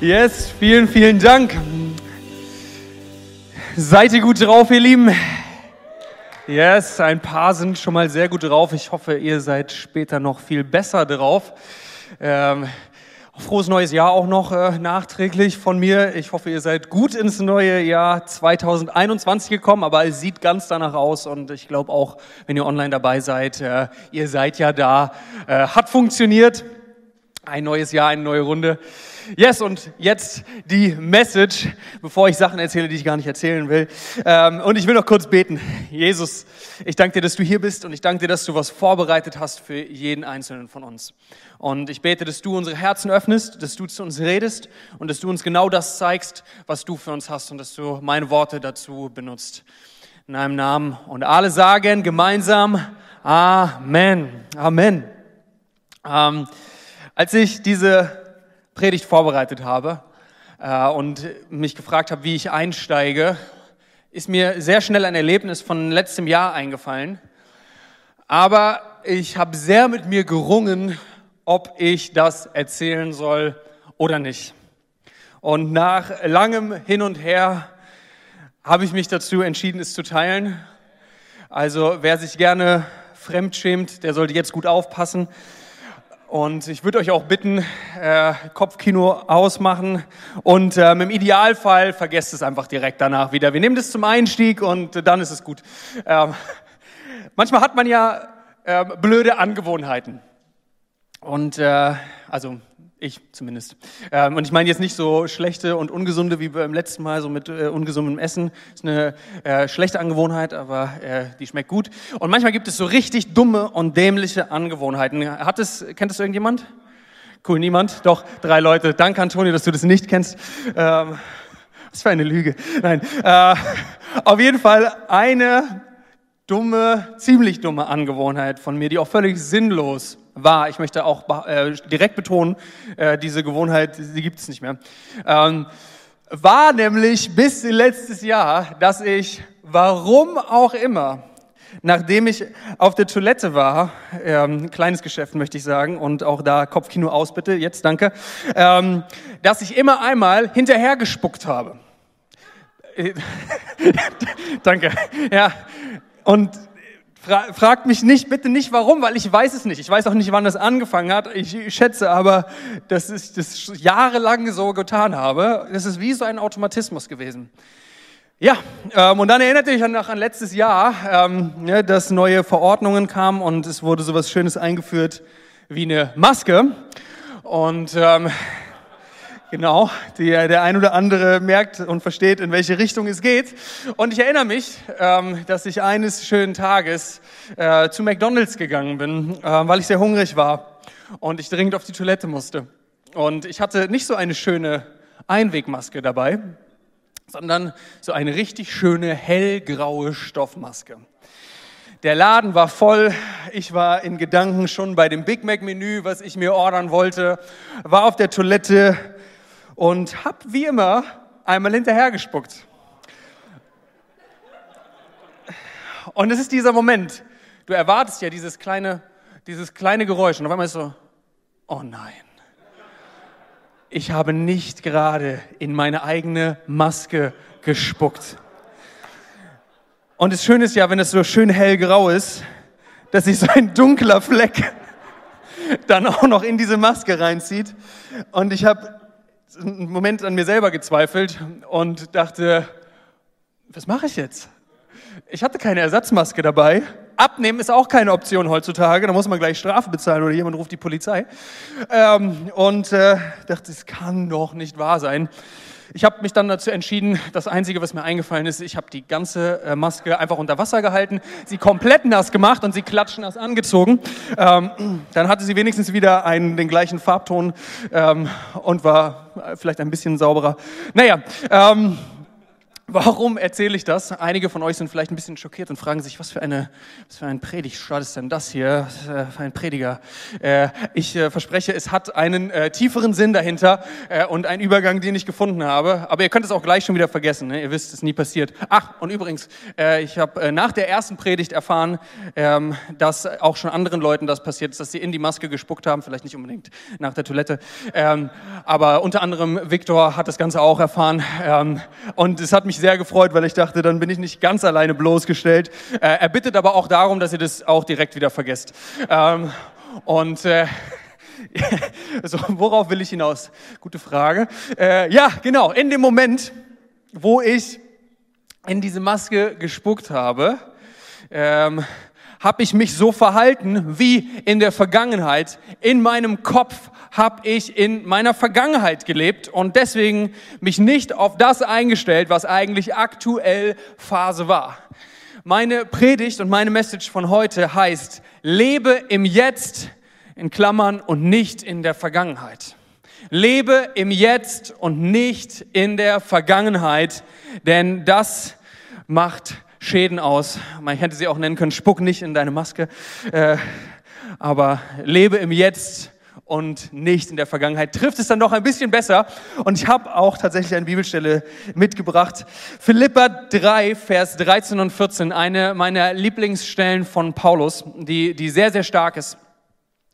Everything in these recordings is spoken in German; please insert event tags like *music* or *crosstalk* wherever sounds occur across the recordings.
Yes, vielen, vielen Dank. Seid ihr gut drauf, ihr Lieben? Yes, ein paar sind schon mal sehr gut drauf. Ich hoffe, ihr seid später noch viel besser drauf. Ähm, frohes neues Jahr auch noch äh, nachträglich von mir. Ich hoffe, ihr seid gut ins neue Jahr 2021 gekommen, aber es sieht ganz danach aus und ich glaube auch, wenn ihr online dabei seid, äh, ihr seid ja da. Äh, hat funktioniert. Ein neues Jahr, eine neue Runde. Yes, und jetzt die Message, bevor ich Sachen erzähle, die ich gar nicht erzählen will. Ähm, und ich will noch kurz beten. Jesus, ich danke dir, dass du hier bist und ich danke dir, dass du was vorbereitet hast für jeden Einzelnen von uns. Und ich bete, dass du unsere Herzen öffnest, dass du zu uns redest und dass du uns genau das zeigst, was du für uns hast und dass du meine Worte dazu benutzt. In deinem Namen. Und alle sagen gemeinsam Amen. Amen. Ähm, als ich diese Predigt vorbereitet habe äh, und mich gefragt habe, wie ich einsteige, ist mir sehr schnell ein Erlebnis von letztem Jahr eingefallen. Aber ich habe sehr mit mir gerungen, ob ich das erzählen soll oder nicht. Und nach langem Hin und Her habe ich mich dazu entschieden, es zu teilen. Also wer sich gerne fremdschämt, der sollte jetzt gut aufpassen. Und ich würde euch auch bitten, äh, Kopfkino ausmachen und ähm, im Idealfall vergesst es einfach direkt danach wieder. Wir nehmen das zum Einstieg und dann ist es gut. Ähm, *laughs* manchmal hat man ja äh, blöde Angewohnheiten. Und äh, also ich zumindest. Ähm, und ich meine jetzt nicht so schlechte und ungesunde wie beim letzten Mal, so mit äh, ungesundem Essen. Ist eine äh, schlechte Angewohnheit, aber äh, die schmeckt gut. Und manchmal gibt es so richtig dumme und dämliche Angewohnheiten. Hat es, kennt das irgendjemand? Cool, niemand? Doch, drei Leute. Danke, Antonio, dass du das nicht kennst. Ähm, was für eine Lüge. Nein. Äh, auf jeden Fall eine dumme, ziemlich dumme Angewohnheit von mir, die auch völlig sinnlos war. Ich möchte auch äh, direkt betonen, äh, diese Gewohnheit, die gibt es nicht mehr. Ähm, war nämlich bis letztes Jahr, dass ich, warum auch immer, nachdem ich auf der Toilette war, ähm, kleines Geschäft möchte ich sagen, und auch da Kopfkino aus bitte, jetzt danke, ähm, dass ich immer einmal hinterher gespuckt habe. *laughs* danke. Ja, und Fra fragt mich nicht, bitte nicht warum, weil ich weiß es nicht. Ich weiß auch nicht, wann das angefangen hat. Ich schätze aber, dass ich das jahrelang so getan habe. Das ist wie so ein Automatismus gewesen. Ja, ähm, und dann erinnerte ich noch an letztes Jahr, ähm, ja, dass neue Verordnungen kamen und es wurde sowas Schönes eingeführt wie eine Maske. Und ähm, Genau, die, der ein oder andere merkt und versteht, in welche Richtung es geht. Und ich erinnere mich, ähm, dass ich eines schönen Tages äh, zu McDonald's gegangen bin, äh, weil ich sehr hungrig war und ich dringend auf die Toilette musste. Und ich hatte nicht so eine schöne Einwegmaske dabei, sondern so eine richtig schöne hellgraue Stoffmaske. Der Laden war voll. Ich war in Gedanken schon bei dem Big Mac Menü, was ich mir ordern wollte, war auf der Toilette und habe wie immer einmal hinterhergespuckt. Und es ist dieser Moment, du erwartest ja dieses kleine, dieses kleine Geräusch und auf einmal ist so, oh nein, ich habe nicht gerade in meine eigene Maske gespuckt. Und das Schöne ist ja, wenn es so schön hellgrau ist, dass sich so ein dunkler Fleck *laughs* dann auch noch in diese Maske reinzieht. Und ich habe einen Moment an mir selber gezweifelt und dachte, was mache ich jetzt? Ich hatte keine Ersatzmaske dabei. Abnehmen ist auch keine Option heutzutage. Da muss man gleich Strafe bezahlen oder jemand ruft die Polizei. Ähm, und äh, dachte, es kann doch nicht wahr sein. Ich habe mich dann dazu entschieden, das Einzige, was mir eingefallen ist, ich habe die ganze äh, Maske einfach unter Wasser gehalten, sie komplett nass gemacht und sie klatschnass angezogen. Ähm, dann hatte sie wenigstens wieder einen, den gleichen Farbton ähm, und war vielleicht ein bisschen sauberer. Naja, ähm, Warum erzähle ich das? Einige von euch sind vielleicht ein bisschen schockiert und fragen sich, was für eine, was für ein Predigtstart ist denn das hier? Was für ein Prediger. Äh, ich äh, verspreche, es hat einen äh, tieferen Sinn dahinter äh, und einen Übergang, den ich gefunden habe. Aber ihr könnt es auch gleich schon wieder vergessen. Ne? Ihr wisst, es ist nie passiert. Ach, und übrigens, äh, ich habe äh, nach der ersten Predigt erfahren, ähm, dass auch schon anderen Leuten das passiert ist, dass sie in die Maske gespuckt haben. Vielleicht nicht unbedingt nach der Toilette. Ähm, aber unter anderem Viktor hat das Ganze auch erfahren. Ähm, und es hat mich sehr gefreut, weil ich dachte, dann bin ich nicht ganz alleine bloßgestellt. Äh, er bittet aber auch darum, dass ihr das auch direkt wieder vergesst. Ähm, und äh, *laughs* so, worauf will ich hinaus? Gute Frage. Äh, ja, genau, in dem Moment, wo ich in diese Maske gespuckt habe, ähm, habe ich mich so verhalten wie in der Vergangenheit. In meinem Kopf habe ich in meiner Vergangenheit gelebt und deswegen mich nicht auf das eingestellt, was eigentlich aktuell Phase war. Meine Predigt und meine Message von heute heißt, lebe im Jetzt in Klammern und nicht in der Vergangenheit. Lebe im Jetzt und nicht in der Vergangenheit, denn das macht Schäden aus. Man hätte sie auch nennen können, spuck nicht in deine Maske. Äh, aber lebe im Jetzt und nicht in der Vergangenheit. Trifft es dann noch ein bisschen besser. Und ich habe auch tatsächlich eine Bibelstelle mitgebracht. Philippa 3, Vers 13 und 14, eine meiner Lieblingsstellen von Paulus, die, die sehr, sehr stark ist.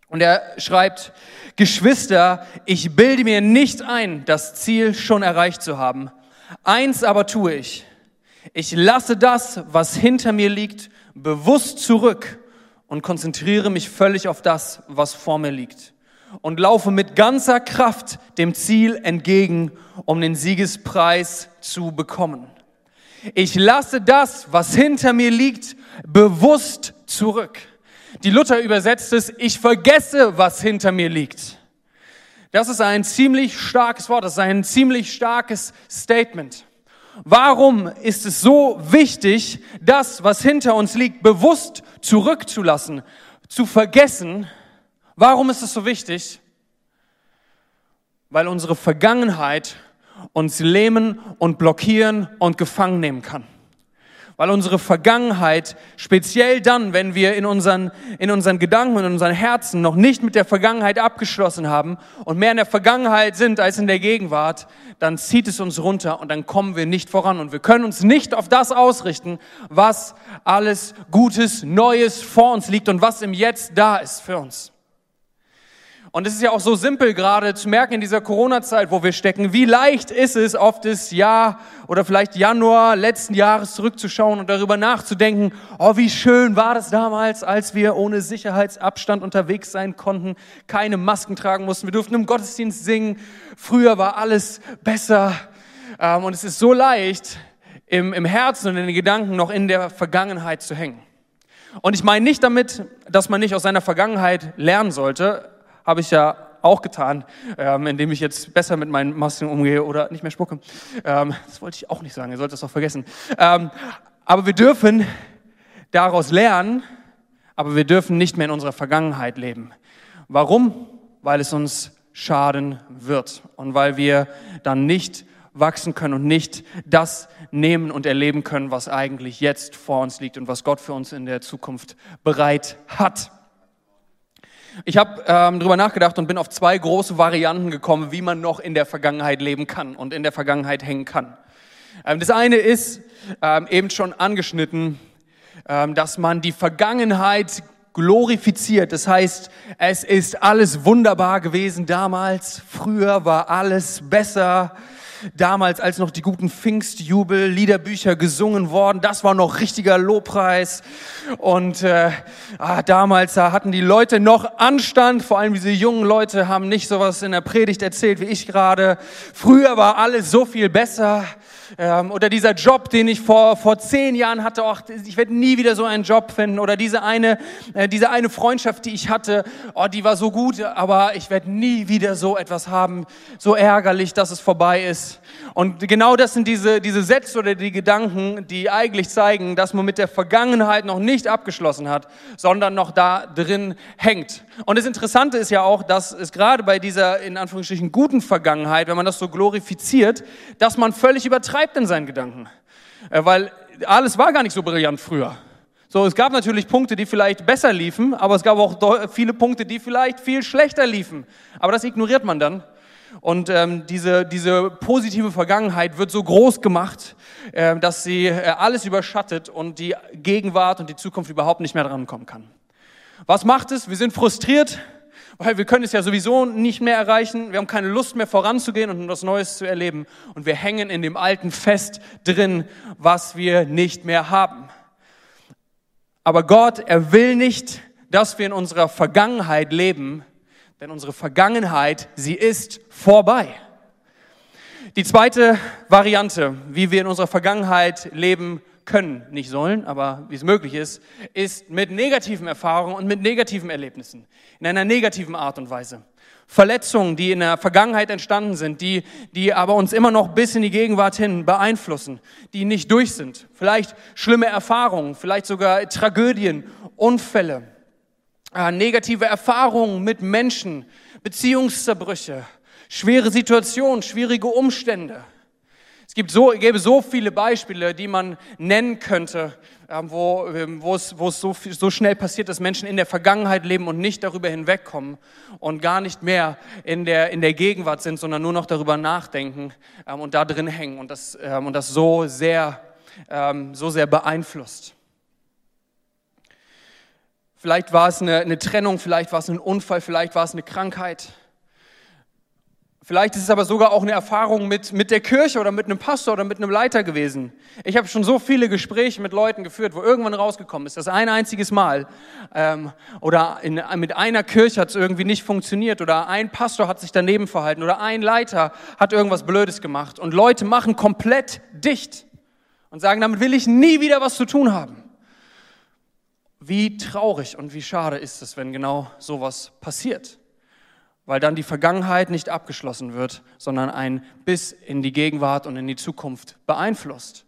Und er schreibt, Geschwister, ich bilde mir nicht ein, das Ziel schon erreicht zu haben. Eins aber tue ich ich lasse das, was hinter mir liegt, bewusst zurück und konzentriere mich völlig auf das, was vor mir liegt. Und laufe mit ganzer Kraft dem Ziel entgegen, um den Siegespreis zu bekommen. Ich lasse das, was hinter mir liegt, bewusst zurück. Die Luther übersetzt es, ich vergesse, was hinter mir liegt. Das ist ein ziemlich starkes Wort, das ist ein ziemlich starkes Statement. Warum ist es so wichtig, das, was hinter uns liegt, bewusst zurückzulassen, zu vergessen? Warum ist es so wichtig? Weil unsere Vergangenheit uns lähmen und blockieren und gefangen nehmen kann weil unsere Vergangenheit, speziell dann, wenn wir in unseren, in unseren Gedanken, in unseren Herzen noch nicht mit der Vergangenheit abgeschlossen haben und mehr in der Vergangenheit sind als in der Gegenwart, dann zieht es uns runter und dann kommen wir nicht voran und wir können uns nicht auf das ausrichten, was alles Gutes, Neues vor uns liegt und was im Jetzt da ist für uns. Und es ist ja auch so simpel gerade zu merken in dieser Corona-Zeit, wo wir stecken, wie leicht ist es, auf das Jahr oder vielleicht Januar letzten Jahres zurückzuschauen und darüber nachzudenken, oh, wie schön war das damals, als wir ohne Sicherheitsabstand unterwegs sein konnten, keine Masken tragen mussten, wir durften im Gottesdienst singen, früher war alles besser. Ähm, und es ist so leicht, im, im Herzen und in den Gedanken noch in der Vergangenheit zu hängen. Und ich meine nicht damit, dass man nicht aus seiner Vergangenheit lernen sollte habe ich ja auch getan, ähm, indem ich jetzt besser mit meinen Masken umgehe oder nicht mehr spucke. Ähm, das wollte ich auch nicht sagen, ihr sollt das doch vergessen. Ähm, aber wir dürfen daraus lernen, aber wir dürfen nicht mehr in unserer Vergangenheit leben. Warum? Weil es uns schaden wird und weil wir dann nicht wachsen können und nicht das nehmen und erleben können, was eigentlich jetzt vor uns liegt und was Gott für uns in der Zukunft bereit hat. Ich habe ähm, darüber nachgedacht und bin auf zwei große Varianten gekommen, wie man noch in der Vergangenheit leben kann und in der Vergangenheit hängen kann. Ähm, das eine ist ähm, eben schon angeschnitten, ähm, dass man die Vergangenheit glorifiziert. Das heißt, es ist alles wunderbar gewesen damals. Früher war alles besser damals, als noch die guten Pfingstjubel, Liederbücher gesungen worden, das war noch richtiger Lobpreis. Und äh, ah, damals da hatten die Leute noch Anstand, vor allem diese jungen Leute haben nicht sowas in der Predigt erzählt wie ich gerade. Früher war alles so viel besser. Ähm, oder dieser Job, den ich vor, vor zehn Jahren hatte, ach, ich werde nie wieder so einen Job finden. Oder diese eine, äh, diese eine Freundschaft, die ich hatte, oh, die war so gut, aber ich werde nie wieder so etwas haben. So ärgerlich, dass es vorbei ist. Und genau das sind diese, diese Sätze oder die Gedanken, die eigentlich zeigen, dass man mit der Vergangenheit noch nicht abgeschlossen hat, sondern noch da drin hängt. Und das Interessante ist ja auch, dass es gerade bei dieser, in Anführungsstrichen, guten Vergangenheit, wenn man das so glorifiziert, dass man völlig übertreibt in seinen Gedanken. Äh, weil alles war gar nicht so brillant früher. So, es gab natürlich Punkte, die vielleicht besser liefen, aber es gab auch viele Punkte, die vielleicht viel schlechter liefen. Aber das ignoriert man dann. Und ähm, diese, diese positive Vergangenheit wird so groß gemacht, äh, dass sie äh, alles überschattet und die Gegenwart und die Zukunft überhaupt nicht mehr drankommen kann. Was macht es? Wir sind frustriert, weil wir können es ja sowieso nicht mehr erreichen. Wir haben keine Lust mehr voranzugehen und etwas Neues zu erleben. Und wir hängen in dem Alten fest drin, was wir nicht mehr haben. Aber Gott, er will nicht, dass wir in unserer Vergangenheit leben, denn unsere Vergangenheit, sie ist vorbei. Die zweite Variante, wie wir in unserer Vergangenheit leben können, nicht sollen, aber wie es möglich ist, ist mit negativen Erfahrungen und mit negativen Erlebnissen, in einer negativen Art und Weise. Verletzungen, die in der Vergangenheit entstanden sind, die, die aber uns immer noch bis in die Gegenwart hin beeinflussen, die nicht durch sind. Vielleicht schlimme Erfahrungen, vielleicht sogar Tragödien, Unfälle, negative Erfahrungen mit Menschen, Beziehungszerbrüche, schwere Situationen, schwierige Umstände. Es gibt so, gäbe so viele Beispiele, die man nennen könnte, ähm, wo, ähm, wo es, wo es so, so schnell passiert, dass Menschen in der Vergangenheit leben und nicht darüber hinwegkommen und gar nicht mehr in der, in der Gegenwart sind, sondern nur noch darüber nachdenken ähm, und da drin hängen und das, und das so sehr, so sehr beeinflusst. Vielleicht war es eine, eine Trennung, vielleicht war es ein Unfall, vielleicht war es eine Krankheit. Vielleicht ist es aber sogar auch eine Erfahrung mit, mit der Kirche oder mit einem Pastor oder mit einem Leiter gewesen. Ich habe schon so viele Gespräche mit Leuten geführt, wo irgendwann rausgekommen ist, das ein einziges Mal. Ähm, oder in, mit einer Kirche hat es irgendwie nicht funktioniert oder ein Pastor hat sich daneben verhalten oder ein Leiter hat irgendwas Blödes gemacht. Und Leute machen komplett dicht und sagen, damit will ich nie wieder was zu tun haben. Wie traurig und wie schade ist es, wenn genau sowas passiert weil dann die Vergangenheit nicht abgeschlossen wird, sondern ein bis in die Gegenwart und in die Zukunft beeinflusst.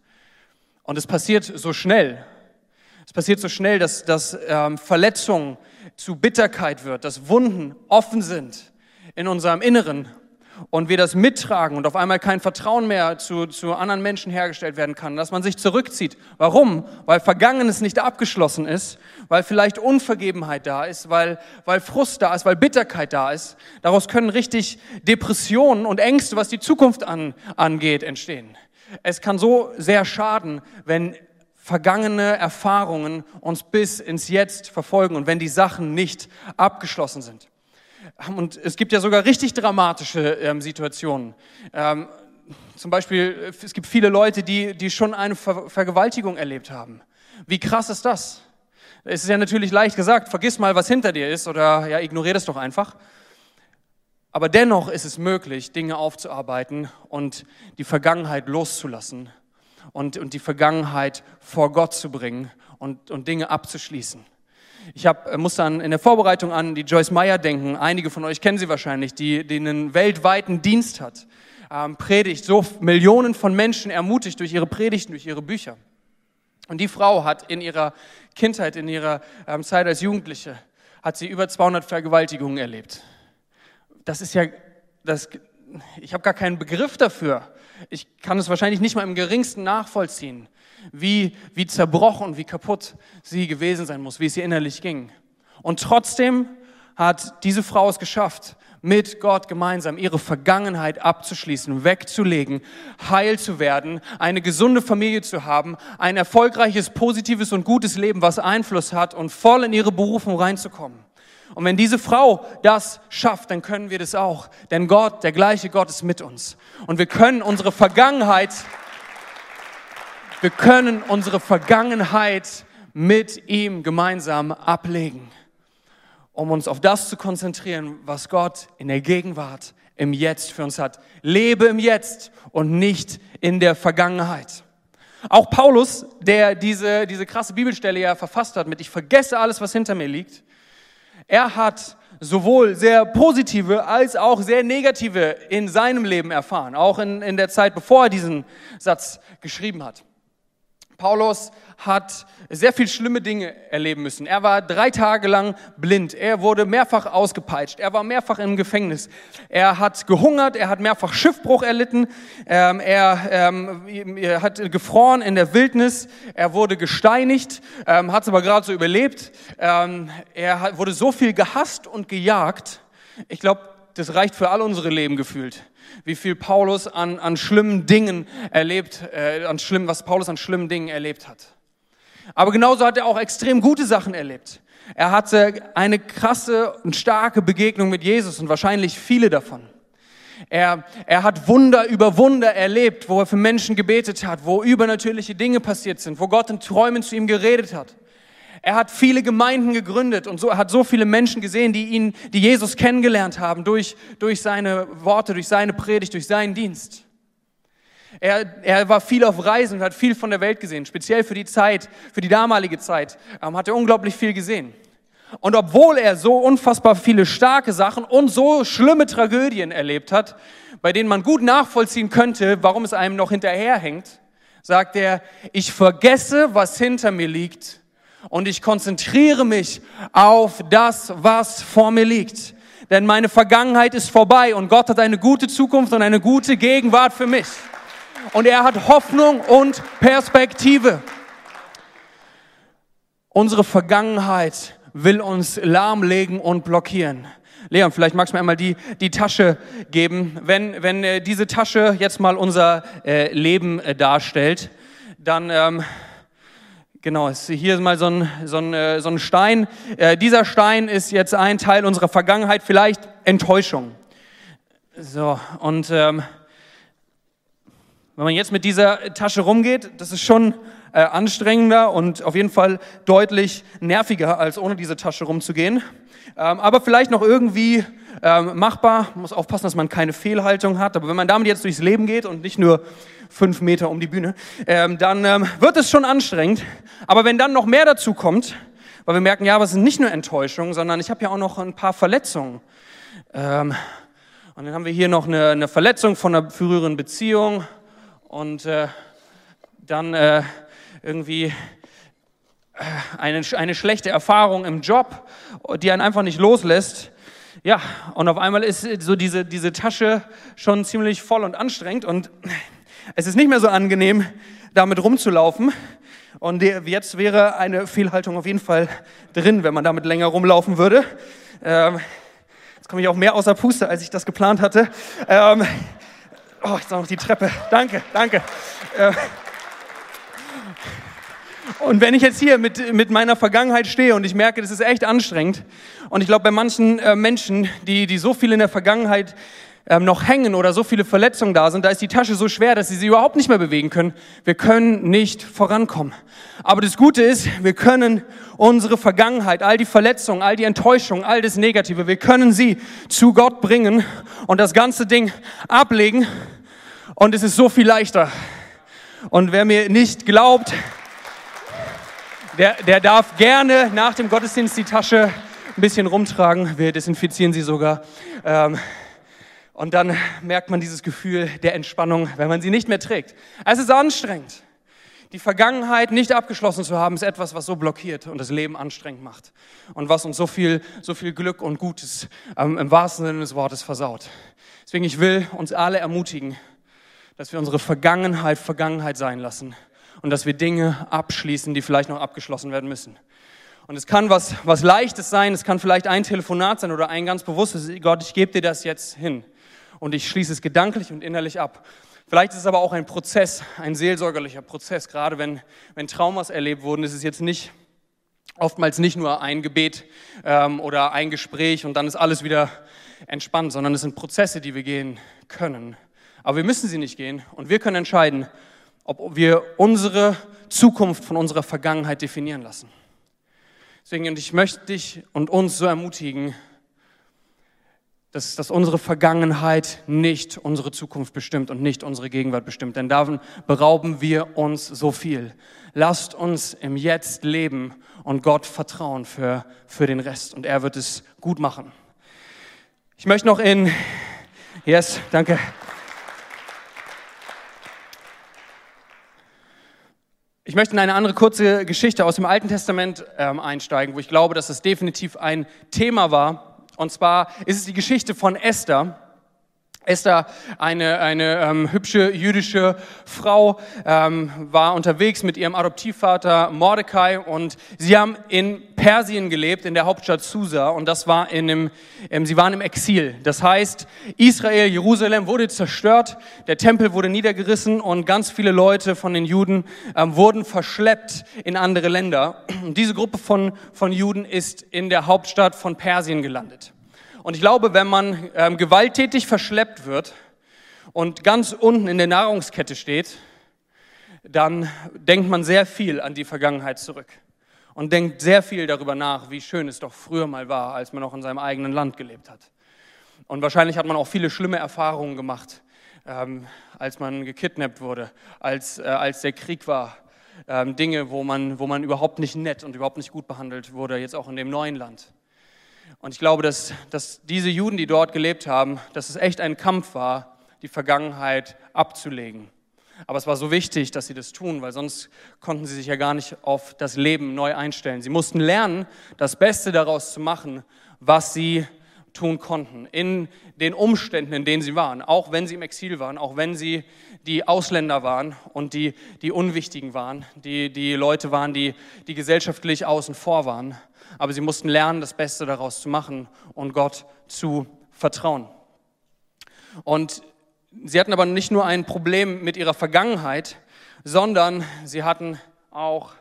Und es passiert so schnell. Es passiert so schnell, dass, dass ähm, Verletzung zu Bitterkeit wird, dass Wunden offen sind in unserem Inneren und wir das mittragen und auf einmal kein Vertrauen mehr zu, zu anderen Menschen hergestellt werden kann, dass man sich zurückzieht. Warum? Weil Vergangenes nicht abgeschlossen ist, weil vielleicht Unvergebenheit da ist, weil, weil Frust da ist, weil Bitterkeit da ist. Daraus können richtig Depressionen und Ängste, was die Zukunft an, angeht, entstehen. Es kann so sehr schaden, wenn vergangene Erfahrungen uns bis ins Jetzt verfolgen und wenn die Sachen nicht abgeschlossen sind. Und es gibt ja sogar richtig dramatische ähm, Situationen. Ähm, zum Beispiel, es gibt viele Leute, die, die schon eine Ver Vergewaltigung erlebt haben. Wie krass ist das? Es ist ja natürlich leicht gesagt, vergiss mal, was hinter dir ist oder ja, ignoriere das doch einfach. Aber dennoch ist es möglich, Dinge aufzuarbeiten und die Vergangenheit loszulassen und, und die Vergangenheit vor Gott zu bringen und, und Dinge abzuschließen. Ich hab, äh, muss dann in der Vorbereitung an die Joyce Meyer denken. Einige von euch kennen sie wahrscheinlich, die, die einen weltweiten Dienst hat. Ähm, predigt, so Millionen von Menschen ermutigt durch ihre Predigten, durch ihre Bücher. Und die Frau hat in ihrer Kindheit, in ihrer ähm, Zeit als Jugendliche, hat sie über 200 Vergewaltigungen erlebt. Das ist ja, das, ich habe gar keinen Begriff dafür. Ich kann es wahrscheinlich nicht mal im geringsten nachvollziehen wie, wie zerbrochen, wie kaputt sie gewesen sein muss, wie es ihr innerlich ging. Und trotzdem hat diese Frau es geschafft, mit Gott gemeinsam ihre Vergangenheit abzuschließen, wegzulegen, heil zu werden, eine gesunde Familie zu haben, ein erfolgreiches, positives und gutes Leben, was Einfluss hat und voll in ihre Berufung reinzukommen. Und wenn diese Frau das schafft, dann können wir das auch. Denn Gott, der gleiche Gott ist mit uns. Und wir können unsere Vergangenheit wir können unsere Vergangenheit mit ihm gemeinsam ablegen, um uns auf das zu konzentrieren, was Gott in der Gegenwart, im Jetzt für uns hat. Lebe im Jetzt und nicht in der Vergangenheit. Auch Paulus, der diese, diese krasse Bibelstelle ja verfasst hat mit Ich vergesse alles, was hinter mir liegt, er hat sowohl sehr positive als auch sehr negative in seinem Leben erfahren, auch in, in der Zeit, bevor er diesen Satz geschrieben hat. Paulus hat sehr viel schlimme Dinge erleben müssen. Er war drei Tage lang blind. Er wurde mehrfach ausgepeitscht. Er war mehrfach im Gefängnis. Er hat gehungert. Er hat mehrfach Schiffbruch erlitten. Ähm, er, ähm, hat gefroren in der Wildnis. Er wurde gesteinigt, ähm, hat es aber gerade so überlebt. Ähm, er hat, wurde so viel gehasst und gejagt. Ich glaube, das reicht für all unsere Leben gefühlt wie viel Paulus an, an schlimmen Dingen erlebt, äh, an schlimm, was Paulus an schlimmen Dingen erlebt hat. Aber genauso hat er auch extrem gute Sachen erlebt. Er hatte eine krasse und starke Begegnung mit Jesus und wahrscheinlich viele davon. Er, er hat Wunder über Wunder erlebt, wo er für Menschen gebetet hat, wo übernatürliche Dinge passiert sind, wo Gott in Träumen zu ihm geredet hat. Er hat viele Gemeinden gegründet und so, hat so viele Menschen gesehen, die ihn, die Jesus kennengelernt haben durch, durch seine Worte, durch seine Predigt, durch seinen Dienst. Er, er war viel auf Reisen und hat viel von der Welt gesehen. Speziell für die Zeit, für die damalige Zeit, ähm, hat er unglaublich viel gesehen. Und obwohl er so unfassbar viele starke Sachen und so schlimme Tragödien erlebt hat, bei denen man gut nachvollziehen könnte, warum es einem noch hinterherhängt, sagt er, ich vergesse, was hinter mir liegt und ich konzentriere mich auf das, was vor mir liegt. Denn meine Vergangenheit ist vorbei und Gott hat eine gute Zukunft und eine gute Gegenwart für mich. Und er hat Hoffnung und Perspektive. Unsere Vergangenheit will uns lahmlegen und blockieren. Leon, vielleicht magst du mir einmal die, die Tasche geben. Wenn, wenn äh, diese Tasche jetzt mal unser äh, Leben äh, darstellt, dann ähm, Genau, hier ist mal so ein, so ein, äh, so ein Stein. Äh, dieser Stein ist jetzt ein Teil unserer Vergangenheit, vielleicht Enttäuschung. So, und ähm, wenn man jetzt mit dieser Tasche rumgeht, das ist schon äh, anstrengender und auf jeden Fall deutlich nerviger, als ohne diese Tasche rumzugehen. Ähm, aber vielleicht noch irgendwie ähm, machbar. Man muss aufpassen, dass man keine Fehlhaltung hat. Aber wenn man damit jetzt durchs Leben geht und nicht nur fünf Meter um die Bühne, ähm, dann ähm, wird es schon anstrengend. Aber wenn dann noch mehr dazu kommt, weil wir merken, ja, aber es sind nicht nur Enttäuschungen, sondern ich habe ja auch noch ein paar Verletzungen. Ähm, und dann haben wir hier noch eine, eine Verletzung von einer früheren Beziehung und äh, dann äh, irgendwie äh, eine, eine schlechte Erfahrung im Job, die einen einfach nicht loslässt. Ja, und auf einmal ist so diese, diese Tasche schon ziemlich voll und anstrengend und es ist nicht mehr so angenehm, damit rumzulaufen. Und jetzt wäre eine Fehlhaltung auf jeden Fall drin, wenn man damit länger rumlaufen würde. Ähm, jetzt komme ich auch mehr außer Puste, als ich das geplant hatte. Ähm, oh, jetzt noch die Treppe. Danke, danke. Ähm, und wenn ich jetzt hier mit, mit meiner Vergangenheit stehe und ich merke, das ist echt anstrengend, und ich glaube, bei manchen äh, Menschen, die, die so viel in der Vergangenheit ähm, noch hängen oder so viele Verletzungen da sind, da ist die Tasche so schwer, dass sie sie überhaupt nicht mehr bewegen können. Wir können nicht vorankommen. Aber das Gute ist, wir können unsere Vergangenheit, all die Verletzungen, all die Enttäuschungen, all das Negative, wir können sie zu Gott bringen und das ganze Ding ablegen. Und es ist so viel leichter. Und wer mir nicht glaubt, der, der darf gerne nach dem Gottesdienst die Tasche ein bisschen rumtragen. Wir desinfizieren sie sogar. Ähm, und dann merkt man dieses Gefühl der Entspannung, wenn man sie nicht mehr trägt. Es ist anstrengend. Die Vergangenheit nicht abgeschlossen zu haben, ist etwas, was so blockiert und das Leben anstrengend macht. Und was uns so viel, so viel Glück und Gutes ähm, im wahrsten Sinne des Wortes versaut. Deswegen, ich will uns alle ermutigen, dass wir unsere Vergangenheit Vergangenheit sein lassen und dass wir Dinge abschließen, die vielleicht noch abgeschlossen werden müssen. Und es kann was, was Leichtes sein, es kann vielleicht ein Telefonat sein oder ein ganz bewusstes, Gott, ich gebe dir das jetzt hin und ich schließe es gedanklich und innerlich ab. Vielleicht ist es aber auch ein Prozess, ein seelsorgerlicher Prozess. Gerade wenn, wenn Traumas erlebt wurden, ist es jetzt nicht, oftmals nicht nur ein Gebet ähm, oder ein Gespräch und dann ist alles wieder entspannt, sondern es sind Prozesse, die wir gehen können. Aber wir müssen sie nicht gehen und wir können entscheiden, ob wir unsere Zukunft von unserer Vergangenheit definieren lassen. Deswegen, und ich möchte dich und uns so ermutigen, dass, dass unsere Vergangenheit nicht unsere Zukunft bestimmt und nicht unsere Gegenwart bestimmt. Denn davon berauben wir uns so viel. Lasst uns im Jetzt leben und Gott vertrauen für, für den Rest. Und er wird es gut machen. Ich möchte noch in, yes, danke. Ich möchte in eine andere kurze Geschichte aus dem Alten Testament ähm, einsteigen, wo ich glaube, dass es definitiv ein Thema war. Und zwar ist es die Geschichte von Esther. Esther, eine, eine ähm, hübsche jüdische Frau, ähm, war unterwegs mit ihrem Adoptivvater Mordecai und sie haben in Persien gelebt, in der Hauptstadt Susa und das war in einem, ähm, sie waren im Exil. Das heißt, Israel, Jerusalem wurde zerstört, der Tempel wurde niedergerissen und ganz viele Leute von den Juden ähm, wurden verschleppt in andere Länder. Und diese Gruppe von, von Juden ist in der Hauptstadt von Persien gelandet. Und ich glaube, wenn man ähm, gewalttätig verschleppt wird und ganz unten in der Nahrungskette steht, dann denkt man sehr viel an die Vergangenheit zurück und denkt sehr viel darüber nach, wie schön es doch früher mal war, als man noch in seinem eigenen Land gelebt hat. Und wahrscheinlich hat man auch viele schlimme Erfahrungen gemacht, ähm, als man gekidnappt wurde, als, äh, als der Krieg war. Ähm, Dinge, wo man, wo man überhaupt nicht nett und überhaupt nicht gut behandelt wurde, jetzt auch in dem neuen Land. Und ich glaube, dass, dass diese Juden, die dort gelebt haben, dass es echt ein Kampf war, die Vergangenheit abzulegen. Aber es war so wichtig, dass sie das tun, weil sonst konnten sie sich ja gar nicht auf das Leben neu einstellen. Sie mussten lernen, das Beste daraus zu machen, was sie tun konnten, in den Umständen, in denen sie waren, auch wenn sie im Exil waren, auch wenn sie die Ausländer waren und die, die Unwichtigen waren, die, die Leute waren, die, die gesellschaftlich außen vor waren aber sie mussten lernen, das Beste daraus zu machen und Gott zu vertrauen. Und sie hatten aber nicht nur ein Problem mit ihrer Vergangenheit, sondern sie hatten auch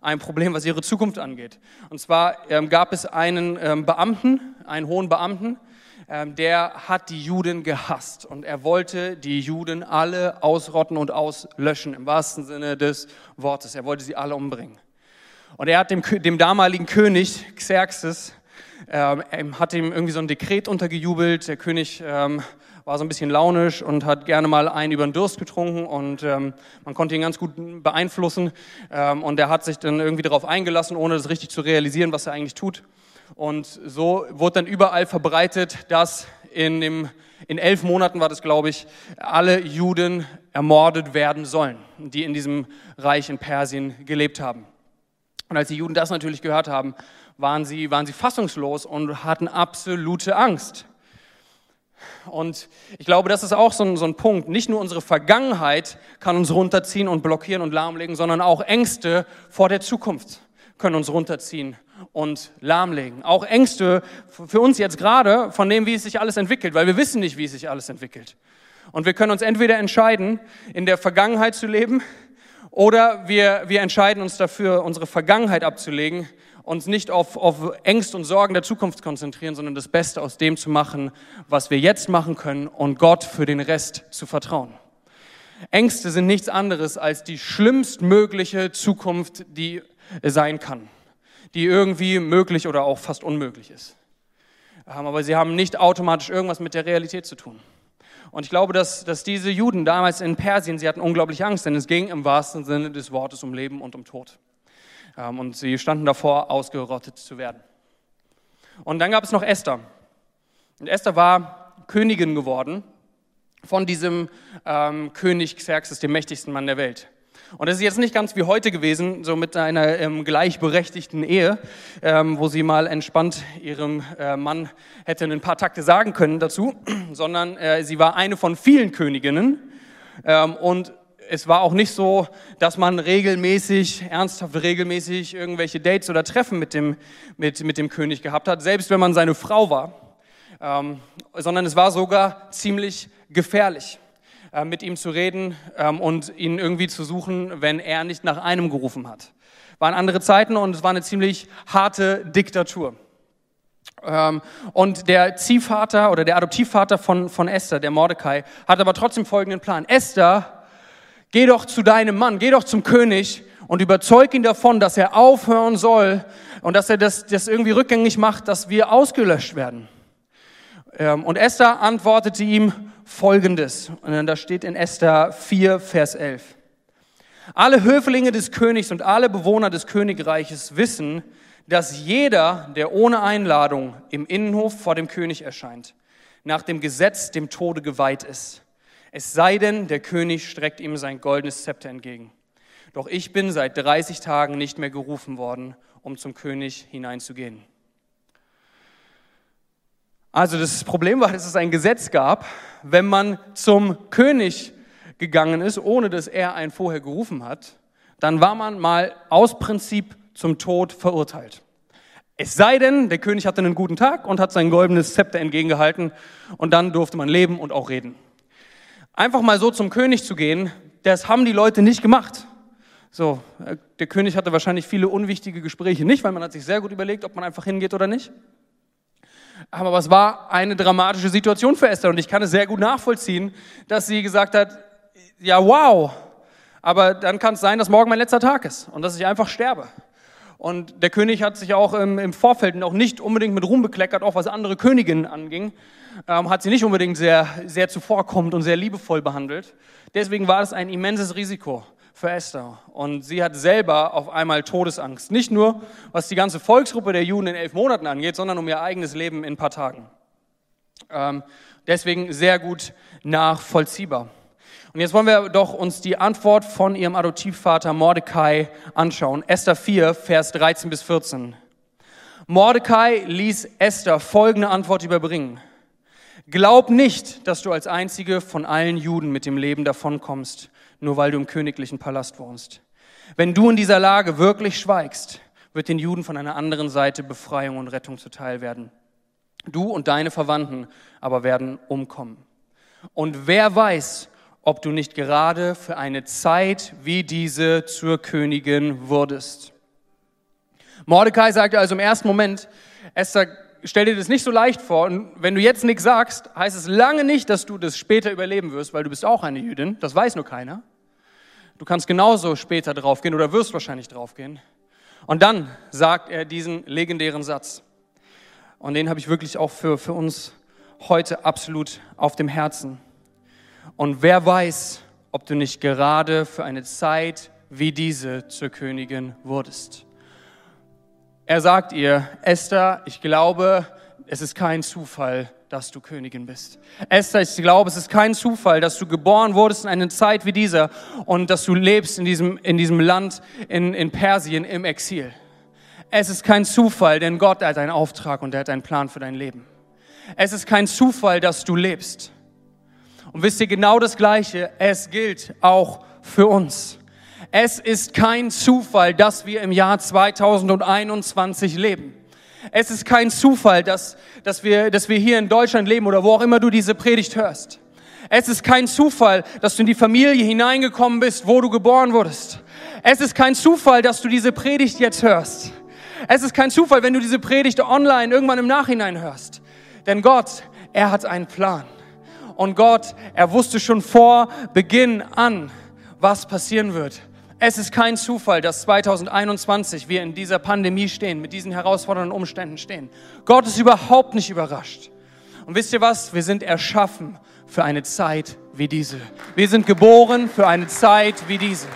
ein Problem, was ihre Zukunft angeht. Und zwar ähm, gab es einen ähm, Beamten, einen hohen Beamten, ähm, der hat die Juden gehasst und er wollte die Juden alle ausrotten und auslöschen, im wahrsten Sinne des Wortes. Er wollte sie alle umbringen. Und er hat dem, dem damaligen König Xerxes, ähm, hat ihm irgendwie so ein Dekret untergejubelt. Der König ähm, war so ein bisschen launisch und hat gerne mal einen über den Durst getrunken und ähm, man konnte ihn ganz gut beeinflussen. Ähm, und er hat sich dann irgendwie darauf eingelassen, ohne das richtig zu realisieren, was er eigentlich tut. Und so wurde dann überall verbreitet, dass in, dem, in elf Monaten war das, glaube ich, alle Juden ermordet werden sollen, die in diesem Reich in Persien gelebt haben. Und als die Juden das natürlich gehört haben, waren sie, waren sie fassungslos und hatten absolute Angst. Und ich glaube, das ist auch so ein, so ein Punkt. Nicht nur unsere Vergangenheit kann uns runterziehen und blockieren und lahmlegen, sondern auch Ängste vor der Zukunft können uns runterziehen und lahmlegen. Auch Ängste für uns jetzt gerade von dem, wie es sich alles entwickelt, weil wir wissen nicht, wie es sich alles entwickelt. Und wir können uns entweder entscheiden, in der Vergangenheit zu leben oder wir, wir entscheiden uns dafür, unsere Vergangenheit abzulegen, uns nicht auf, auf Ängste und Sorgen der Zukunft konzentrieren, sondern das Beste aus dem zu machen, was wir jetzt machen können und Gott für den Rest zu vertrauen. Ängste sind nichts anderes als die schlimmstmögliche Zukunft, die sein kann, die irgendwie möglich oder auch fast unmöglich ist. Aber sie haben nicht automatisch irgendwas mit der Realität zu tun. Und ich glaube, dass, dass diese Juden damals in Persien, sie hatten unglaublich Angst, denn es ging im wahrsten Sinne des Wortes um Leben und um Tod. Ähm, und sie standen davor, ausgerottet zu werden. Und dann gab es noch Esther. Und Esther war Königin geworden von diesem ähm, König Xerxes, dem mächtigsten Mann der Welt. Und es ist jetzt nicht ganz wie heute gewesen, so mit einer ähm, gleichberechtigten Ehe, ähm, wo sie mal entspannt ihrem äh, Mann hätte ein paar Takte sagen können dazu, *clears throat* sondern äh, sie war eine von vielen Königinnen. Ähm, und es war auch nicht so, dass man regelmäßig, ernsthaft regelmäßig irgendwelche Dates oder Treffen mit dem, mit, mit dem König gehabt hat, selbst wenn man seine Frau war, ähm, sondern es war sogar ziemlich gefährlich. Äh, mit ihm zu reden ähm, und ihn irgendwie zu suchen, wenn er nicht nach einem gerufen hat. Waren andere Zeiten und es war eine ziemlich harte Diktatur. Ähm, und der Ziehvater oder der Adoptivvater von, von Esther, der Mordecai, hat aber trotzdem folgenden Plan. Esther, geh doch zu deinem Mann, geh doch zum König und überzeug ihn davon, dass er aufhören soll und dass er das, das irgendwie rückgängig macht, dass wir ausgelöscht werden. Ähm, und Esther antwortete ihm, Folgendes. Und da steht in Esther 4, Vers 11. Alle Höflinge des Königs und alle Bewohner des Königreiches wissen, dass jeder, der ohne Einladung im Innenhof vor dem König erscheint, nach dem Gesetz dem Tode geweiht ist. Es sei denn, der König streckt ihm sein goldenes Zepter entgegen. doch ich bin seit 30 Tagen nicht mehr gerufen worden, um zum König hineinzugehen. Also das Problem war, dass es ein Gesetz gab, wenn man zum König gegangen ist, ohne dass er einen vorher gerufen hat, dann war man mal aus Prinzip zum Tod verurteilt. Es sei denn, der König hatte einen guten Tag und hat sein goldenes Zepter entgegengehalten und dann durfte man leben und auch reden. Einfach mal so zum König zu gehen, das haben die Leute nicht gemacht. So, äh, der König hatte wahrscheinlich viele unwichtige Gespräche nicht, weil man hat sich sehr gut überlegt, ob man einfach hingeht oder nicht. Aber es war eine dramatische Situation für Esther und ich kann es sehr gut nachvollziehen, dass sie gesagt hat, ja wow, aber dann kann es sein, dass morgen mein letzter Tag ist und dass ich einfach sterbe. Und der König hat sich auch im, im Vorfeld auch nicht unbedingt mit Ruhm bekleckert, auch was andere Königinnen anging, ähm, hat sie nicht unbedingt sehr, sehr zuvorkommend und sehr liebevoll behandelt. Deswegen war es ein immenses Risiko für Esther. Und sie hat selber auf einmal Todesangst. Nicht nur, was die ganze Volksgruppe der Juden in elf Monaten angeht, sondern um ihr eigenes Leben in ein paar Tagen. Ähm, deswegen sehr gut nachvollziehbar. Und jetzt wollen wir doch uns die Antwort von ihrem Adoptivvater Mordecai anschauen. Esther 4, Vers 13 bis 14. Mordecai ließ Esther folgende Antwort überbringen. Glaub nicht, dass du als einzige von allen Juden mit dem Leben davonkommst, nur weil du im königlichen Palast wohnst. Wenn du in dieser Lage wirklich schweigst, wird den Juden von einer anderen Seite Befreiung und Rettung zuteil werden. Du und deine Verwandten aber werden umkommen. Und wer weiß, ob du nicht gerade für eine Zeit wie diese zur Königin wurdest. Mordecai sagte also im ersten Moment, Esther, stell dir das nicht so leicht vor. Und wenn du jetzt nichts sagst, heißt es lange nicht, dass du das später überleben wirst, weil du bist auch eine Jüdin. Das weiß nur keiner. Du kannst genauso später draufgehen oder wirst wahrscheinlich draufgehen. Und dann sagt er diesen legendären Satz. Und den habe ich wirklich auch für, für uns heute absolut auf dem Herzen. Und wer weiß, ob du nicht gerade für eine Zeit wie diese zur Königin wurdest. Er sagt ihr, Esther, ich glaube, es ist kein Zufall, dass du Königin bist. Esther, ich glaube, es ist kein Zufall, dass du geboren wurdest in einer Zeit wie dieser und dass du lebst in diesem, in diesem Land in, in Persien im Exil. Es ist kein Zufall, denn Gott hat einen Auftrag und er hat einen Plan für dein Leben. Es ist kein Zufall, dass du lebst. Und wisst ihr genau das Gleiche, es gilt auch für uns. Es ist kein Zufall, dass wir im Jahr 2021 leben. Es ist kein Zufall, dass, dass, wir, dass wir hier in Deutschland leben oder wo auch immer du diese Predigt hörst. Es ist kein Zufall, dass du in die Familie hineingekommen bist, wo du geboren wurdest. Es ist kein Zufall, dass du diese Predigt jetzt hörst. Es ist kein Zufall, wenn du diese Predigt online irgendwann im Nachhinein hörst. Denn Gott, er hat einen Plan. Und Gott, er wusste schon vor Beginn an, was passieren wird. Es ist kein Zufall, dass 2021 wir in dieser Pandemie stehen, mit diesen herausfordernden Umständen stehen. Gott ist überhaupt nicht überrascht. Und wisst ihr was? Wir sind erschaffen für eine Zeit wie diese. Wir sind geboren für eine Zeit wie diese.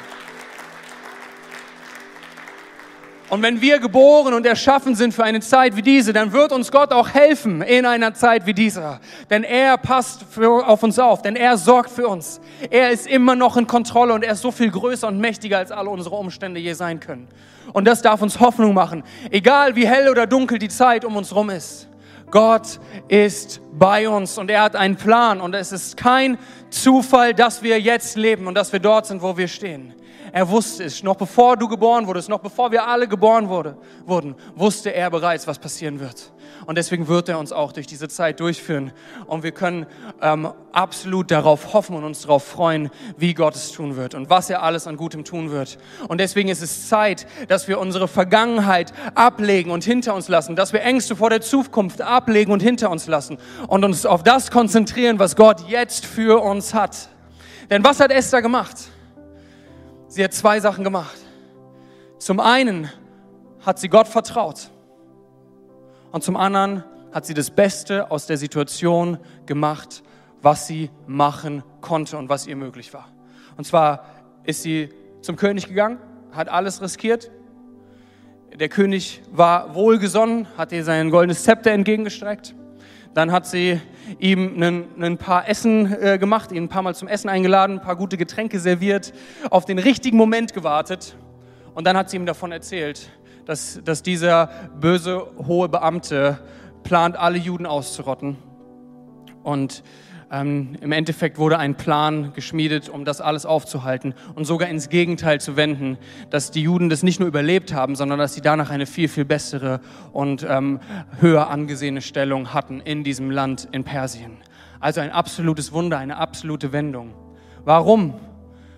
Und wenn wir geboren und erschaffen sind für eine Zeit wie diese, dann wird uns Gott auch helfen in einer Zeit wie dieser. Denn er passt für, auf uns auf, denn er sorgt für uns. Er ist immer noch in Kontrolle und er ist so viel größer und mächtiger, als alle unsere Umstände je sein können. Und das darf uns Hoffnung machen, egal wie hell oder dunkel die Zeit um uns rum ist. Gott ist bei uns und er hat einen Plan und es ist kein Zufall, dass wir jetzt leben und dass wir dort sind, wo wir stehen. Er wusste es, noch bevor du geboren wurdest, noch bevor wir alle geboren wurde, wurden, wusste er bereits, was passieren wird. Und deswegen wird er uns auch durch diese Zeit durchführen. Und wir können ähm, absolut darauf hoffen und uns darauf freuen, wie Gott es tun wird und was er alles an Gutem tun wird. Und deswegen ist es Zeit, dass wir unsere Vergangenheit ablegen und hinter uns lassen, dass wir Ängste vor der Zukunft ablegen und hinter uns lassen und uns auf das konzentrieren, was Gott jetzt für uns hat. Denn was hat Esther gemacht? Sie hat zwei Sachen gemacht. Zum einen hat sie Gott vertraut und zum anderen hat sie das Beste aus der Situation gemacht, was sie machen konnte und was ihr möglich war. Und zwar ist sie zum König gegangen, hat alles riskiert. Der König war wohlgesonnen, hat ihr sein goldenes Zepter entgegengestreckt. Dann hat sie ihm ein, paar Essen äh, gemacht, ihn ein paar Mal zum Essen eingeladen, ein paar gute Getränke serviert, auf den richtigen Moment gewartet. Und dann hat sie ihm davon erzählt, dass, dass dieser böse hohe Beamte plant, alle Juden auszurotten. Und ähm, Im Endeffekt wurde ein Plan geschmiedet, um das alles aufzuhalten und sogar ins Gegenteil zu wenden, dass die Juden das nicht nur überlebt haben, sondern dass sie danach eine viel, viel bessere und ähm, höher angesehene Stellung hatten in diesem Land in Persien. Also ein absolutes Wunder, eine absolute Wendung. Warum?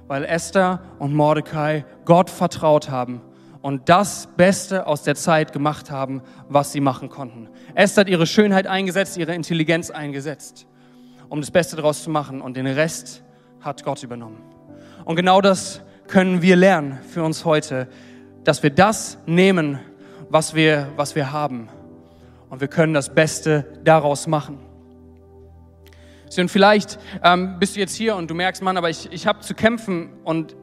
Weil Esther und Mordecai Gott vertraut haben und das Beste aus der Zeit gemacht haben, was sie machen konnten. Esther hat ihre Schönheit eingesetzt, ihre Intelligenz eingesetzt um das Beste daraus zu machen und den Rest hat Gott übernommen. Und genau das können wir lernen für uns heute, dass wir das nehmen, was wir, was wir haben und wir können das Beste daraus machen. Und vielleicht ähm, bist du jetzt hier und du merkst, Mann, aber ich, ich habe zu kämpfen und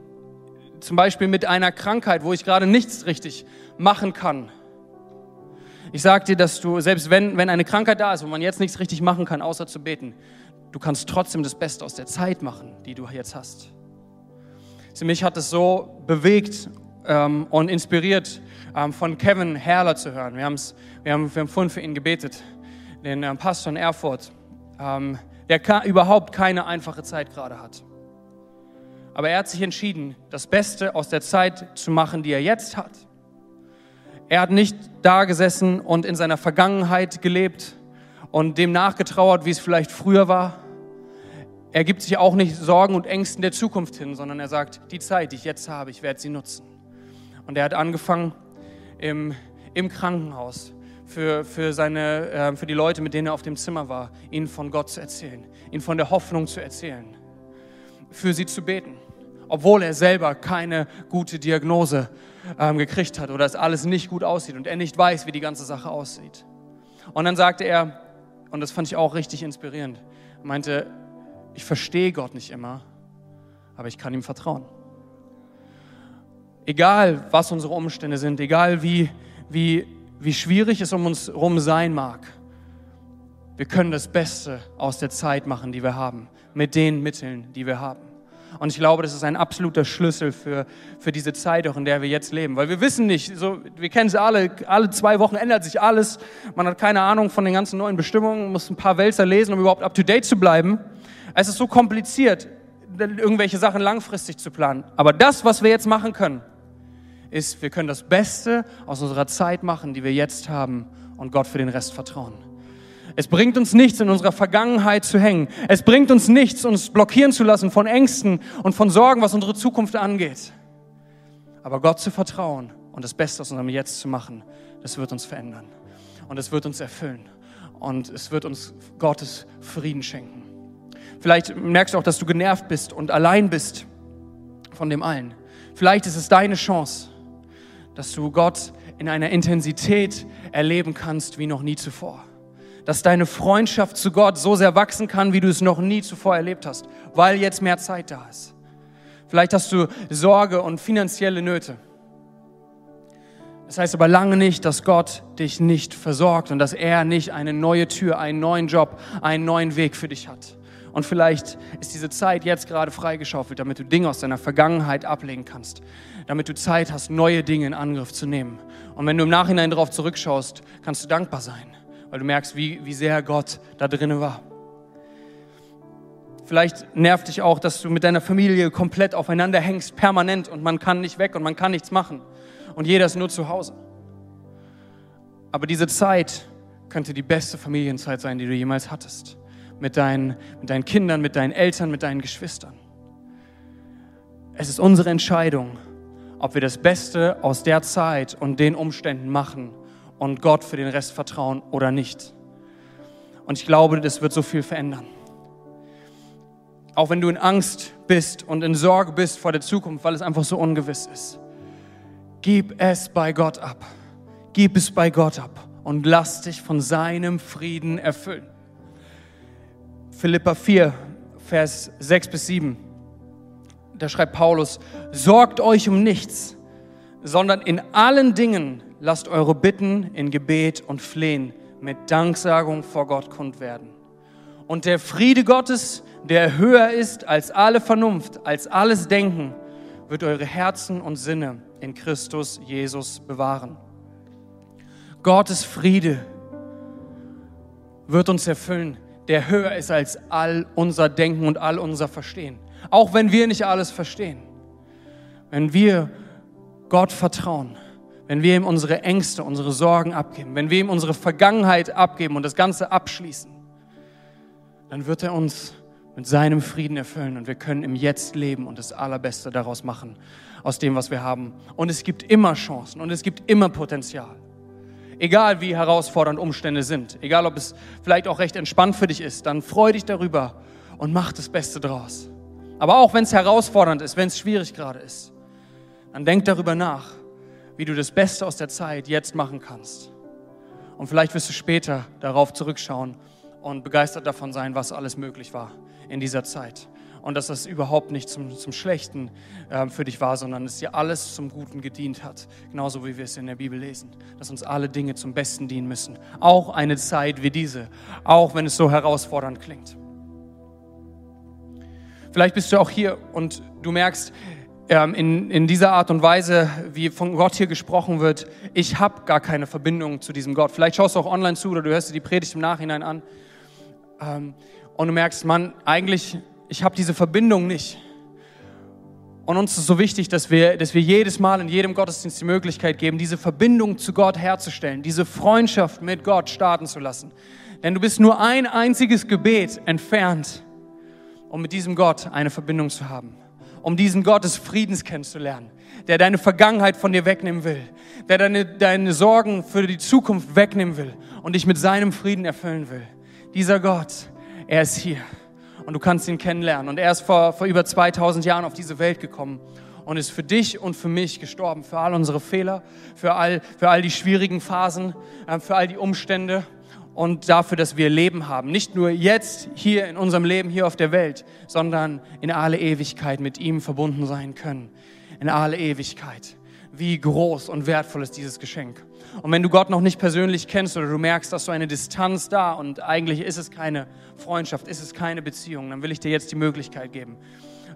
zum Beispiel mit einer Krankheit, wo ich gerade nichts richtig machen kann. Ich sage dir, dass du, selbst wenn, wenn eine Krankheit da ist, wo man jetzt nichts richtig machen kann, außer zu beten, du kannst trotzdem das Beste aus der Zeit machen, die du jetzt hast. Für mich hat es so bewegt ähm, und inspiriert, ähm, von Kevin Herrler zu hören. Wir, wir, haben, wir haben vorhin für ihn gebetet, den ähm, Pastor in Erfurt, ähm, der überhaupt keine einfache Zeit gerade hat. Aber er hat sich entschieden, das Beste aus der Zeit zu machen, die er jetzt hat. Er hat nicht da gesessen und in seiner Vergangenheit gelebt, und dem nachgetrauert, wie es vielleicht früher war. Er gibt sich auch nicht Sorgen und Ängsten der Zukunft hin, sondern er sagt, die Zeit, die ich jetzt habe, ich werde sie nutzen. Und er hat angefangen im, im Krankenhaus für, für, seine, äh, für die Leute, mit denen er auf dem Zimmer war, ihnen von Gott zu erzählen, ihnen von der Hoffnung zu erzählen, für sie zu beten, obwohl er selber keine gute Diagnose ähm, gekriegt hat oder es alles nicht gut aussieht und er nicht weiß, wie die ganze Sache aussieht. Und dann sagte er, und das fand ich auch richtig inspirierend. Er meinte, ich verstehe Gott nicht immer, aber ich kann ihm vertrauen. Egal, was unsere Umstände sind, egal wie, wie, wie schwierig es um uns herum sein mag, wir können das Beste aus der Zeit machen, die wir haben, mit den Mitteln, die wir haben. Und ich glaube, das ist ein absoluter Schlüssel für, für diese Zeit, auch in der wir jetzt leben. Weil wir wissen nicht, so, wir kennen es alle, alle zwei Wochen ändert sich alles. Man hat keine Ahnung von den ganzen neuen Bestimmungen, muss ein paar Wälzer lesen, um überhaupt up-to-date zu bleiben. Es ist so kompliziert, irgendwelche Sachen langfristig zu planen. Aber das, was wir jetzt machen können, ist, wir können das Beste aus unserer Zeit machen, die wir jetzt haben und Gott für den Rest vertrauen. Es bringt uns nichts, in unserer Vergangenheit zu hängen. Es bringt uns nichts, uns blockieren zu lassen von Ängsten und von Sorgen, was unsere Zukunft angeht. Aber Gott zu vertrauen und das Beste aus unserem Jetzt zu machen, das wird uns verändern. Und es wird uns erfüllen. Und es wird uns Gottes Frieden schenken. Vielleicht merkst du auch, dass du genervt bist und allein bist von dem allen. Vielleicht ist es deine Chance, dass du Gott in einer Intensität erleben kannst wie noch nie zuvor dass deine Freundschaft zu Gott so sehr wachsen kann, wie du es noch nie zuvor erlebt hast, weil jetzt mehr Zeit da ist. Vielleicht hast du Sorge und finanzielle Nöte. Das heißt aber lange nicht, dass Gott dich nicht versorgt und dass er nicht eine neue Tür, einen neuen Job, einen neuen Weg für dich hat. Und vielleicht ist diese Zeit jetzt gerade freigeschaufelt, damit du Dinge aus deiner Vergangenheit ablegen kannst, damit du Zeit hast, neue Dinge in Angriff zu nehmen. Und wenn du im Nachhinein darauf zurückschaust, kannst du dankbar sein weil du merkst, wie, wie sehr Gott da drinnen war. Vielleicht nervt dich auch, dass du mit deiner Familie komplett aufeinander hängst, permanent und man kann nicht weg und man kann nichts machen und jeder ist nur zu Hause. Aber diese Zeit könnte die beste Familienzeit sein, die du jemals hattest. Mit deinen, mit deinen Kindern, mit deinen Eltern, mit deinen Geschwistern. Es ist unsere Entscheidung, ob wir das Beste aus der Zeit und den Umständen machen und Gott für den Rest vertrauen oder nicht. Und ich glaube, das wird so viel verändern. Auch wenn du in Angst bist und in Sorge bist vor der Zukunft, weil es einfach so ungewiss ist. Gib es bei Gott ab. Gib es bei Gott ab und lass dich von seinem Frieden erfüllen. Philippa 4, Vers 6 bis 7. Da schreibt Paulus, sorgt euch um nichts, sondern in allen Dingen lasst eure Bitten in Gebet und Flehen mit Danksagung vor Gott kund werden. Und der Friede Gottes, der höher ist als alle Vernunft, als alles Denken, wird eure Herzen und Sinne in Christus Jesus bewahren. Gottes Friede wird uns erfüllen, der höher ist als all unser Denken und all unser Verstehen. Auch wenn wir nicht alles verstehen. Wenn wir Gott vertrauen, wenn wir ihm unsere Ängste, unsere Sorgen abgeben, wenn wir ihm unsere Vergangenheit abgeben und das Ganze abschließen, dann wird er uns mit seinem Frieden erfüllen und wir können im Jetzt leben und das Allerbeste daraus machen, aus dem, was wir haben. Und es gibt immer Chancen und es gibt immer Potenzial. Egal wie herausfordernd Umstände sind, egal ob es vielleicht auch recht entspannt für dich ist, dann freu dich darüber und mach das Beste draus. Aber auch wenn es herausfordernd ist, wenn es schwierig gerade ist, dann denk darüber nach, wie du das Beste aus der Zeit jetzt machen kannst. Und vielleicht wirst du später darauf zurückschauen und begeistert davon sein, was alles möglich war in dieser Zeit. Und dass das überhaupt nicht zum, zum Schlechten äh, für dich war, sondern dass dir alles zum Guten gedient hat. Genauso wie wir es in der Bibel lesen. Dass uns alle Dinge zum Besten dienen müssen. Auch eine Zeit wie diese. Auch wenn es so herausfordernd klingt. Vielleicht bist du auch hier und du merkst, ähm, in, in dieser Art und Weise, wie von Gott hier gesprochen wird, ich habe gar keine Verbindung zu diesem Gott. Vielleicht schaust du auch online zu oder du hörst dir die Predigt im Nachhinein an ähm, und du merkst, Mann, eigentlich, ich habe diese Verbindung nicht. Und uns ist so wichtig, dass wir, dass wir jedes Mal in jedem Gottesdienst die Möglichkeit geben, diese Verbindung zu Gott herzustellen, diese Freundschaft mit Gott starten zu lassen. Denn du bist nur ein einziges Gebet entfernt, um mit diesem Gott eine Verbindung zu haben, um diesen Gott des Friedens kennenzulernen, der deine Vergangenheit von dir wegnehmen will, der deine, deine Sorgen für die Zukunft wegnehmen will und dich mit seinem Frieden erfüllen will. Dieser Gott, er ist hier und du kannst ihn kennenlernen. Und er ist vor, vor über 2000 Jahren auf diese Welt gekommen und ist für dich und für mich gestorben, für all unsere Fehler, für all, für all die schwierigen Phasen, äh, für all die Umstände und dafür, dass wir Leben haben. Nicht nur jetzt hier in unserem Leben hier auf der Welt, sondern in alle Ewigkeit mit ihm verbunden sein können. In alle Ewigkeit. Wie groß und wertvoll ist dieses Geschenk. Und wenn du Gott noch nicht persönlich kennst oder du merkst, dass so eine Distanz da und eigentlich ist es keine Freundschaft, ist es keine Beziehung, dann will ich dir jetzt die Möglichkeit geben.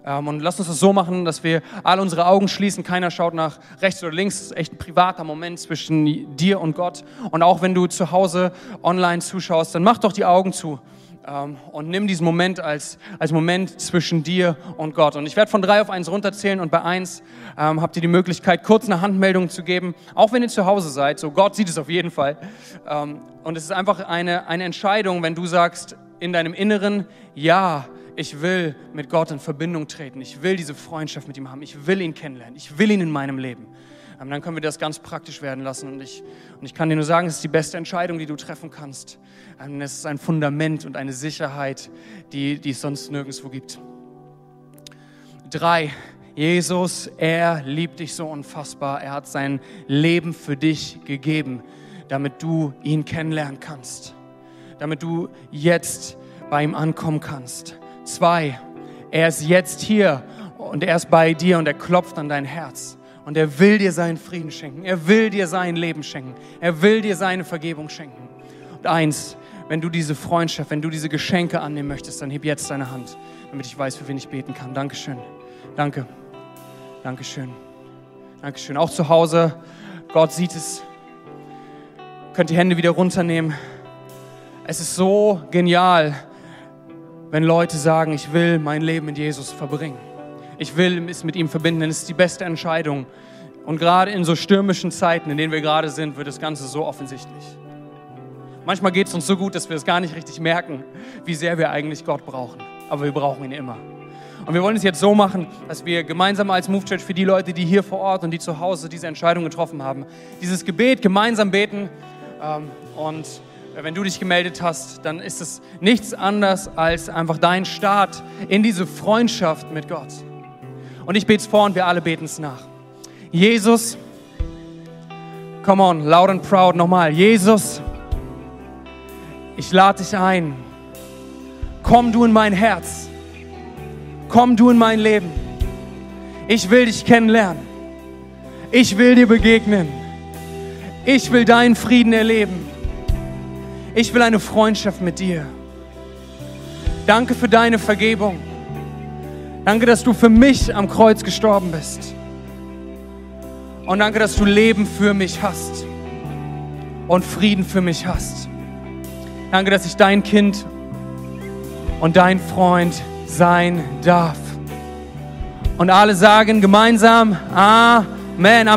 Ähm, und lass uns das so machen, dass wir alle unsere Augen schließen. Keiner schaut nach rechts oder links. Es ist echt ein privater Moment zwischen dir und Gott. Und auch wenn du zu Hause online zuschaust, dann mach doch die Augen zu ähm, und nimm diesen Moment als, als Moment zwischen dir und Gott. Und ich werde von drei auf eins runterzählen und bei eins ähm, habt ihr die Möglichkeit, kurz eine Handmeldung zu geben, auch wenn ihr zu Hause seid. So Gott sieht es auf jeden Fall. Ähm, und es ist einfach eine, eine Entscheidung, wenn du sagst in deinem Inneren, ja, ich will mit Gott in Verbindung treten. Ich will diese Freundschaft mit ihm haben. Ich will ihn kennenlernen. Ich will ihn in meinem Leben. Ähm, dann können wir das ganz praktisch werden lassen. Und ich, und ich kann dir nur sagen, es ist die beste Entscheidung, die du treffen kannst. Ähm, es ist ein Fundament und eine Sicherheit, die, die es sonst nirgendwo gibt. Drei. Jesus, er liebt dich so unfassbar. Er hat sein Leben für dich gegeben, damit du ihn kennenlernen kannst. Damit du jetzt bei ihm ankommen kannst. Zwei. Er ist jetzt hier und er ist bei dir und er klopft an dein Herz. Und er will dir seinen Frieden schenken. Er will dir sein Leben schenken. Er will dir seine Vergebung schenken. Und eins, wenn du diese Freundschaft, wenn du diese Geschenke annehmen möchtest, dann heb jetzt deine Hand, damit ich weiß, für wen ich beten kann. Dankeschön. Danke. Dankeschön. Dankeschön. Auch zu Hause, Gott sieht es. Könnt die Hände wieder runternehmen. Es ist so genial, wenn Leute sagen, ich will mein Leben mit Jesus verbringen. Ich will es mit ihm verbinden, denn es ist die beste Entscheidung. Und gerade in so stürmischen Zeiten, in denen wir gerade sind, wird das Ganze so offensichtlich. Manchmal geht es uns so gut, dass wir es gar nicht richtig merken, wie sehr wir eigentlich Gott brauchen. Aber wir brauchen ihn immer. Und wir wollen es jetzt so machen, dass wir gemeinsam als Move Church für die Leute, die hier vor Ort und die zu Hause diese Entscheidung getroffen haben, dieses Gebet gemeinsam beten. Ähm, und wenn du dich gemeldet hast, dann ist es nichts anderes als einfach dein Start in diese Freundschaft mit Gott. Und ich bete es vor und wir alle beten es nach. Jesus, come on, loud and proud nochmal. Jesus, ich lade dich ein. Komm du in mein Herz. Komm du in mein Leben. Ich will dich kennenlernen. Ich will dir begegnen. Ich will deinen Frieden erleben. Ich will eine Freundschaft mit dir. Danke für deine Vergebung. Danke, dass du für mich am Kreuz gestorben bist. Und danke, dass du Leben für mich hast und Frieden für mich hast. Danke, dass ich dein Kind und dein Freund sein darf. Und alle sagen gemeinsam Amen.